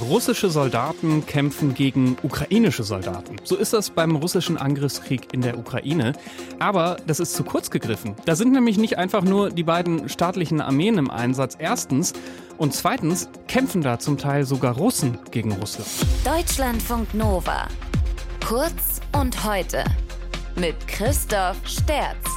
Russische Soldaten kämpfen gegen ukrainische Soldaten. So ist das beim russischen Angriffskrieg in der Ukraine. Aber das ist zu kurz gegriffen. Da sind nämlich nicht einfach nur die beiden staatlichen Armeen im Einsatz. Erstens. Und zweitens kämpfen da zum Teil sogar Russen gegen Russland. Deutschlandfunk Nova. Kurz und heute. Mit Christoph Sterz.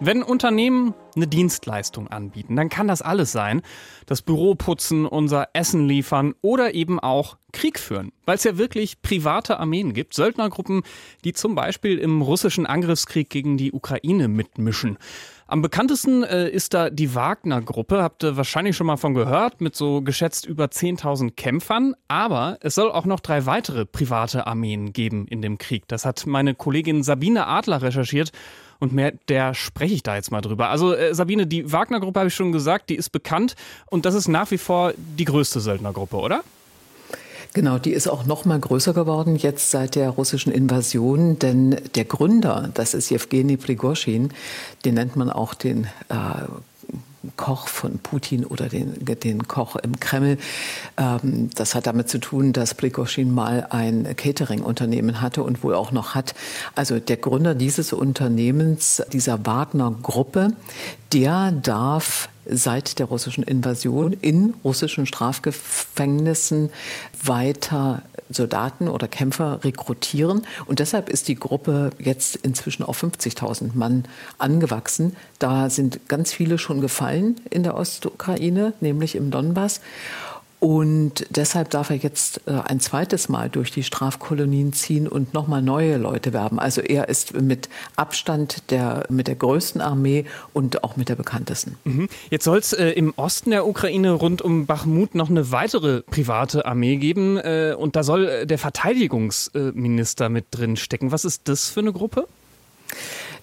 Wenn Unternehmen eine Dienstleistung anbieten, dann kann das alles sein. Das Büro putzen, unser Essen liefern oder eben auch Krieg führen. Weil es ja wirklich private Armeen gibt, Söldnergruppen, die zum Beispiel im russischen Angriffskrieg gegen die Ukraine mitmischen. Am bekanntesten äh, ist da die Wagner-Gruppe, habt ihr wahrscheinlich schon mal von gehört, mit so geschätzt über 10.000 Kämpfern. Aber es soll auch noch drei weitere private Armeen geben in dem Krieg. Das hat meine Kollegin Sabine Adler recherchiert und mehr, der spreche ich da jetzt mal drüber. Also äh, Sabine, die Wagner-Gruppe habe ich schon gesagt, die ist bekannt und das ist nach wie vor die größte Söldnergruppe, oder? Genau, die ist auch noch mal größer geworden jetzt seit der russischen Invasion, denn der Gründer, das ist Jewgeni Prigoschin, den nennt man auch den äh, Koch von Putin oder den, den Koch im Kreml. Ähm, das hat damit zu tun, dass Prigozhin mal ein Catering-Unternehmen hatte und wohl auch noch hat. Also der Gründer dieses Unternehmens, dieser Wagner-Gruppe, der darf seit der russischen Invasion in russischen Strafgefängnissen weiter Soldaten oder Kämpfer rekrutieren. Und deshalb ist die Gruppe jetzt inzwischen auf 50.000 Mann angewachsen. Da sind ganz viele schon gefallen in der Ostukraine, nämlich im Donbass. Und deshalb darf er jetzt äh, ein zweites Mal durch die Strafkolonien ziehen und nochmal neue Leute werben. Also er ist mit Abstand der, mit der größten Armee und auch mit der bekanntesten. Mhm. Jetzt soll es äh, im Osten der Ukraine rund um Bachmut noch eine weitere private Armee geben. Äh, und da soll äh, der Verteidigungsminister mit drin stecken. Was ist das für eine Gruppe?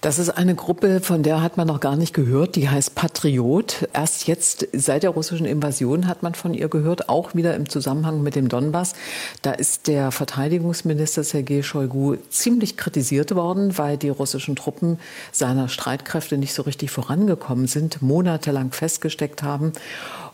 Das ist eine Gruppe, von der hat man noch gar nicht gehört. Die heißt Patriot. Erst jetzt, seit der russischen Invasion, hat man von ihr gehört, auch wieder im Zusammenhang mit dem Donbass. Da ist der Verteidigungsminister Sergei Shoigu ziemlich kritisiert worden, weil die russischen Truppen seiner Streitkräfte nicht so richtig vorangekommen sind, monatelang festgesteckt haben.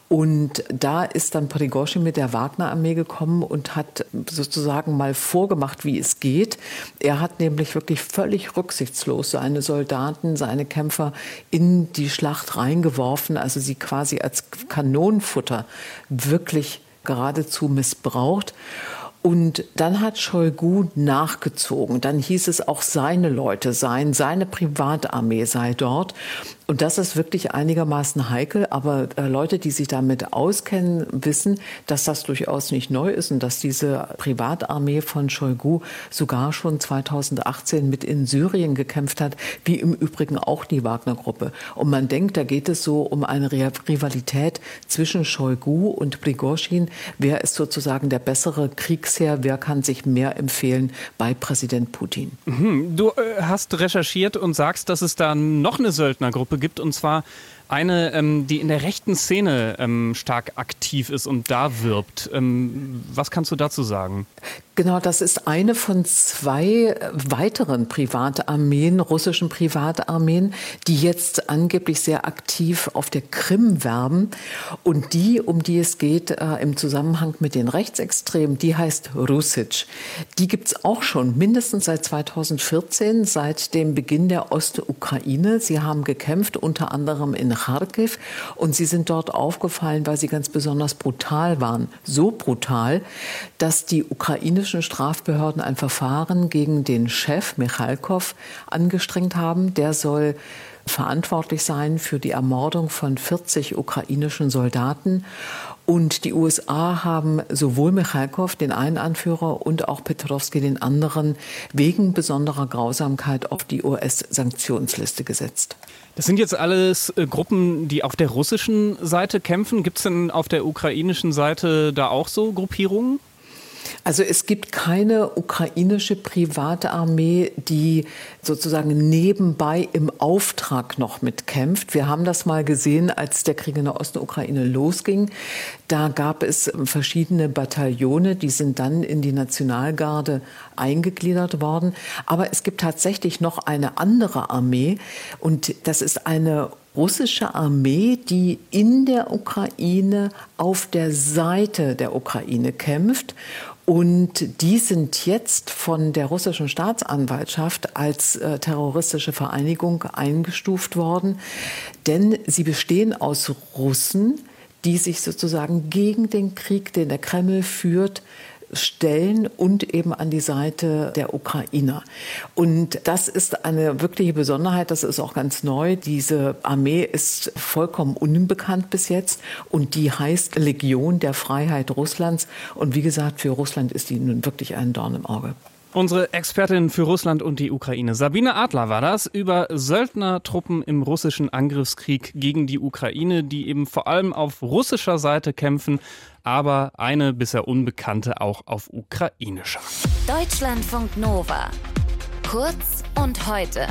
Und da ist dann Prigozhin mit der Wagner-Armee gekommen und hat sozusagen mal vorgemacht, wie es geht. Er hat nämlich wirklich völlig rücksichtslos seine Soldaten, seine Kämpfer in die Schlacht reingeworfen, also sie quasi als Kanonenfutter wirklich geradezu missbraucht. Und dann hat Shoigu nachgezogen. Dann hieß es auch seine Leute seien, seine Privatarmee sei dort. Und das ist wirklich einigermaßen heikel, aber äh, Leute, die sich damit auskennen, wissen, dass das durchaus nicht neu ist und dass diese Privatarmee von Shoigu sogar schon 2018 mit in Syrien gekämpft hat, wie im Übrigen auch die Wagner-Gruppe. Und man denkt, da geht es so um eine Rivalität zwischen Shoigu und Prigozhin. Wer ist sozusagen der bessere Kriegsherr? Wer kann sich mehr empfehlen bei Präsident Putin? Mhm. Du äh, hast recherchiert und sagst, dass es da noch eine Söldnergruppe gibt, und zwar eine, ähm, die in der rechten Szene ähm, stark aktiv ist und da wirbt. Ähm, was kannst du dazu sagen? Genau, das ist eine von zwei weiteren Privatarmeen, russischen Privatarmeen, die jetzt angeblich sehr aktiv auf der Krim werben. Und die, um die es geht äh, im Zusammenhang mit den Rechtsextremen, die heißt Rusic. Die gibt es auch schon mindestens seit 2014, seit dem Beginn der Ostukraine. Sie haben gekämpft, unter anderem in Kharkiv. Und sie sind dort aufgefallen, weil sie ganz besonders brutal waren. So brutal, dass die ukrainischen Strafbehörden ein Verfahren gegen den Chef Michalkov angestrengt haben. Der soll verantwortlich sein für die Ermordung von 40 ukrainischen Soldaten. Und die USA haben sowohl Michalkov, den einen Anführer, und auch Petrovsky, den anderen, wegen besonderer Grausamkeit auf die US-Sanktionsliste gesetzt. Das sind jetzt alles äh, Gruppen, die auf der russischen Seite kämpfen. Gibt es denn auf der ukrainischen Seite da auch so Gruppierungen? Also es gibt keine ukrainische private Armee, die sozusagen nebenbei im Auftrag noch mitkämpft. Wir haben das mal gesehen, als der Krieg in der Ostukraine losging. Da gab es verschiedene Bataillone, die sind dann in die Nationalgarde eingegliedert worden. Aber es gibt tatsächlich noch eine andere Armee und das ist eine russische Armee, die in der Ukraine auf der Seite der Ukraine kämpft. Und die sind jetzt von der russischen Staatsanwaltschaft als äh, terroristische Vereinigung eingestuft worden, denn sie bestehen aus Russen, die sich sozusagen gegen den Krieg, den der Kreml führt, stellen und eben an die Seite der Ukrainer. Und das ist eine wirkliche Besonderheit, das ist auch ganz neu. Diese Armee ist vollkommen unbekannt bis jetzt und die heißt Legion der Freiheit Russlands. Und wie gesagt, für Russland ist die nun wirklich ein Dorn im Auge. Unsere Expertin für Russland und die Ukraine, Sabine Adler, war das über Söldnertruppen im russischen Angriffskrieg gegen die Ukraine, die eben vor allem auf russischer Seite kämpfen, aber eine bisher unbekannte auch auf ukrainischer. Deutschlandfunk Nova. Kurz und heute.